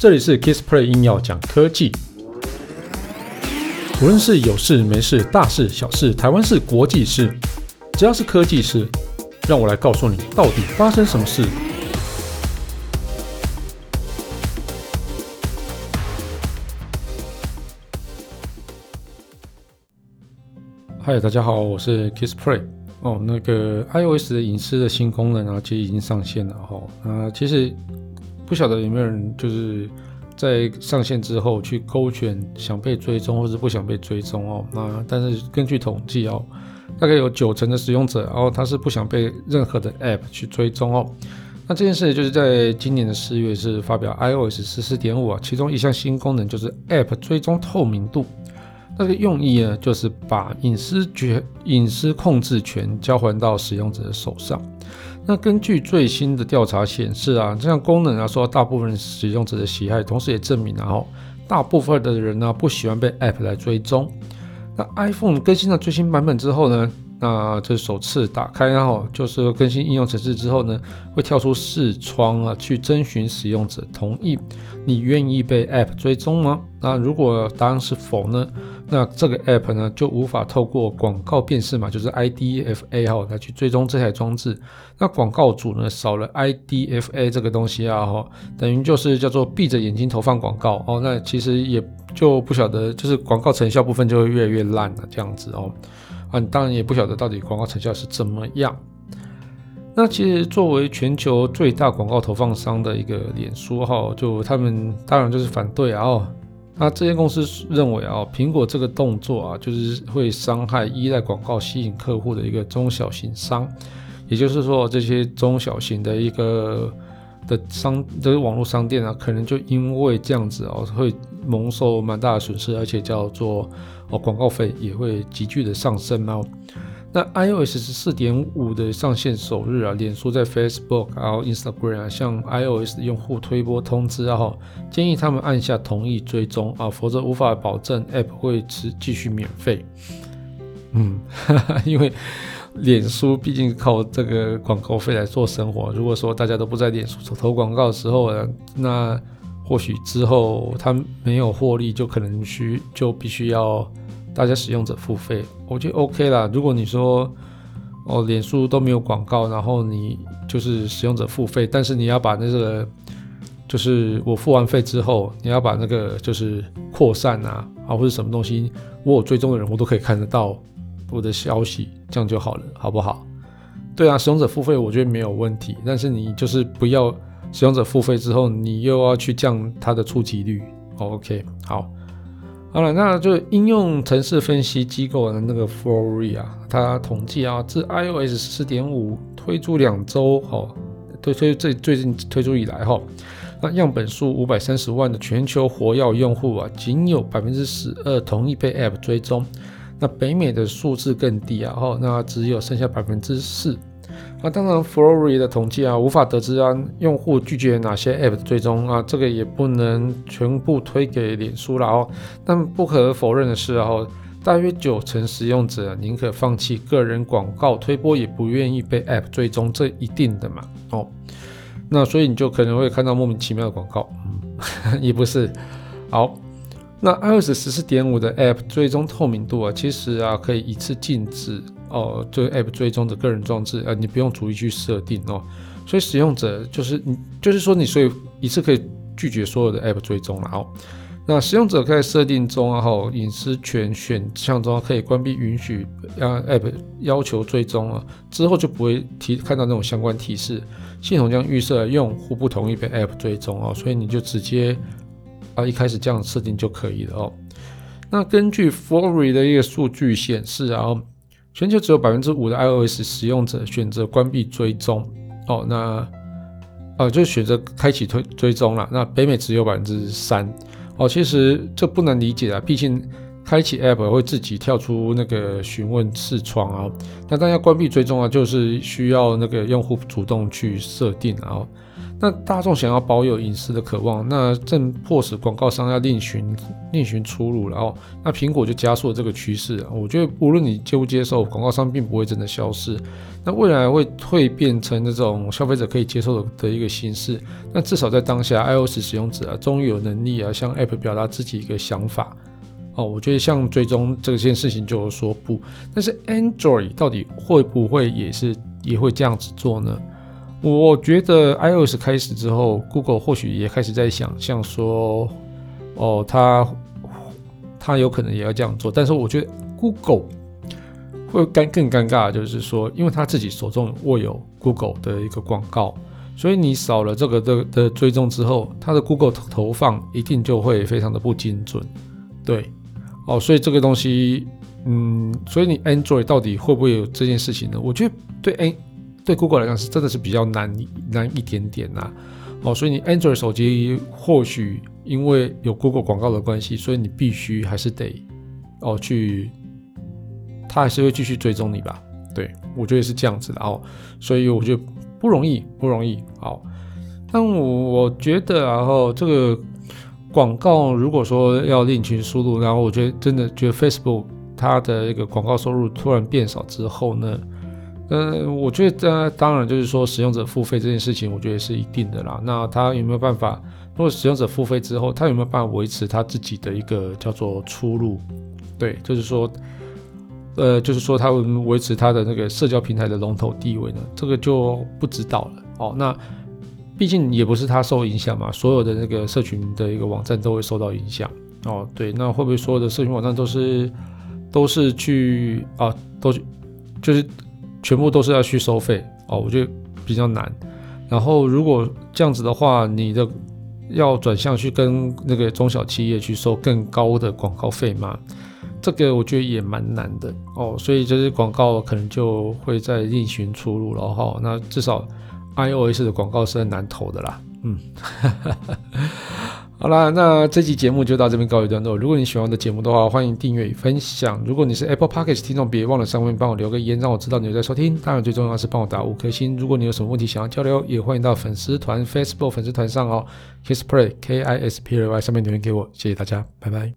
这里是 Kissplay 硬要讲科技，无论是有事没事、大事小事、台湾事、国际事，只要是科技事，让我来告诉你到底发生什么事。嗨，大家好，我是 Kissplay。哦，那个 iOS 的隐私的新功能啊，其实已经上线了哈。啊，其实。不晓得有没有人就是在上线之后去勾选想被追踪或是不想被追踪哦。那但是根据统计哦，大概有九成的使用者，然后他是不想被任何的 App 去追踪哦。那这件事就是在今年的四月是发表 iOS 十四点五啊，其中一项新功能就是 App 追踪透明度。那个用意呢，就是把隐私权、隐私控制权交还到使用者的手上。那根据最新的调查显示啊，这项功能啊受到大部分使用者的喜爱，同时也证明了哦，大部分的人呢不喜欢被 App 来追踪。那 iPhone 更新了最新版本之后呢，那这首次打开然后就是更新应用程式之后呢，会跳出视窗啊，去征询使用者同意，你愿意被 App 追踪吗？那如果答案是否呢？那这个 app 呢，就无法透过广告辨识码，就是 IDFA 哈，来去追踪这台装置。那广告主呢，少了 IDFA 这个东西啊哈，等于就是叫做闭着眼睛投放广告哦。那其实也就不晓得，就是广告成效部分就会越来越烂了这样子哦。啊，当然也不晓得到底广告成效是怎么样。那其实作为全球最大广告投放商的一个脸书哈，就他们当然就是反对啊哦。那这间公司认为啊，苹果这个动作啊，就是会伤害依赖广告吸引客户的一个中小型商，也就是说，这些中小型的一个的商，这个网络商店啊，可能就因为这样子哦，会蒙受蛮大的损失，而且叫做哦，广告费也会急剧的上升哦。那 iOS 十四点五的上线首日啊，脸书在 Facebook 然后 Instagram 啊，向 iOS 的用户推播通知，然后建议他们按下同意追踪啊，否则无法保证 App 会持继续免费。嗯，哈哈，因为脸书毕竟靠这个广告费来做生活。如果说大家都不在脸书投广告的时候呢，那或许之后他没有获利，就可能需就必须要。大家使用者付费，我觉得 OK 啦。如果你说哦，脸书都没有广告，然后你就是使用者付费，但是你要把那个，就是我付完费之后，你要把那个就是扩散啊，啊或者什么东西，我有追踪的人我都可以看得到我的消息，这样就好了，好不好？对啊，使用者付费我觉得没有问题，但是你就是不要使用者付费之后，你又要去降它的触及率。OK，好。好了，那就应用程式分析机构的那个 Flurry 啊，它统计啊，自 iOS 十四点五推出两周，哈，推推最最近推出以来，哈，那样本数五百三十万的全球活跃用户啊，仅有百分之十二同意被 App 追踪，那北美的数字更低啊，哈，那只有剩下百分之四。那当然，Flurry 的统计啊，无法得知啊，用户拒绝哪些 App 的追踪啊，这个也不能全部推给脸书了哦。但不可否认的是哦，大约九成使用者宁可放弃个人广告推播，也不愿意被 App 追踪，这一定的嘛哦。那所以你就可能会看到莫名其妙的广告，嗯，也不是。好，那 iOS 十四点五的 App 追踪透明度啊，其实啊可以一次禁止。哦，这个 App 追踪的个人装置，呃，你不用逐一去设定哦。所以使用者就是你，就是说你所以一次可以拒绝所有的 App 追踪了哦。那使用者可以设定中啊，后隐私权选项中可以关闭允许让 App 要求追踪啊，之后就不会提看到那种相关提示。系统将预设用户不同意被 App 追踪哦，所以你就直接啊一开始这样设定就可以了哦。那根据 Flurry 的一个数据显示啊。全球只有百分之五的 iOS 使用者选择关闭追踪哦，那呃就选择开启推追踪了。那北美只有百分之三哦，其实这不难理解啊，毕竟开启 App 会自己跳出那个询问视窗啊。那大家关闭追踪啊，就是需要那个用户主动去设定啊。那大众想要保有隐私的渴望，那正迫使广告商要另寻另寻出路，然后那苹果就加速了这个趋势。我觉得无论你接不接受，广告商并不会真的消失。那未来会会变成那种消费者可以接受的的一个形式。那至少在当下，iOS 使用者啊，终于有能力啊，向 App 表达自己一个想法。哦，我觉得像追踪这件事情就说不，但是 Android 到底会不会也是也会这样子做呢？我觉得 iOS 开始之后，Google 或许也开始在想象说，哦，它它有可能也要这样做，但是我觉得 Google 会尴更尴尬，就是说，因为他自己手中握有 Google 的一个广告，所以你少了这个的的追踪之后，它的 Google 投放一定就会非常的不精准，对。哦，所以这个东西，嗯，所以你 Android 到底会不会有这件事情呢？我觉得对 N 对 Google 来讲是真的是比较难难一点点呐、哦，所以你 Android 手机或许因为有 Google 广告的关系，所以你必须还是得哦去，他还是会继续追踪你吧？对，我觉得是这样子的哦。所以我觉得不容易，不容易。好，但我我觉得然后这个。广告如果说要另寻出路，然后我觉得真的觉得 Facebook 它的一个广告收入突然变少之后呢，呃，我觉得当然就是说使用者付费这件事情，我觉得是一定的啦。那他有没有办法？如果使用者付费之后，他有没有办法维持他自己的一个叫做出路？对，就是说，呃，就是说他会维持他的那个社交平台的龙头地位呢？这个就不知道了。哦，那。毕竟也不是他受影响嘛，所有的那个社群的一个网站都会受到影响哦。对，那会不会所有的社群网站都是都是去啊，都去就是全部都是要去收费哦？我觉得比较难。然后如果这样子的话，你的要转向去跟那个中小企业去收更高的广告费嘛？这个我觉得也蛮难的哦。所以这些广告可能就会在另寻出路了哈。那至少。iOS 的广告是很难投的啦，嗯，好啦，那这期节目就到这边告一段落。如果你喜欢我的节目的话，欢迎订阅与分享。如果你是 Apple Podcast 听众，别忘了上面帮我留个言，让我知道你有在收听。当然，最重要的是帮我打五颗星。如果你有什么问题想要交流，也欢迎到粉丝团 Facebook 粉丝团上哦，Kisplay K I S P L Y 上面留言给我。谢谢大家，拜拜。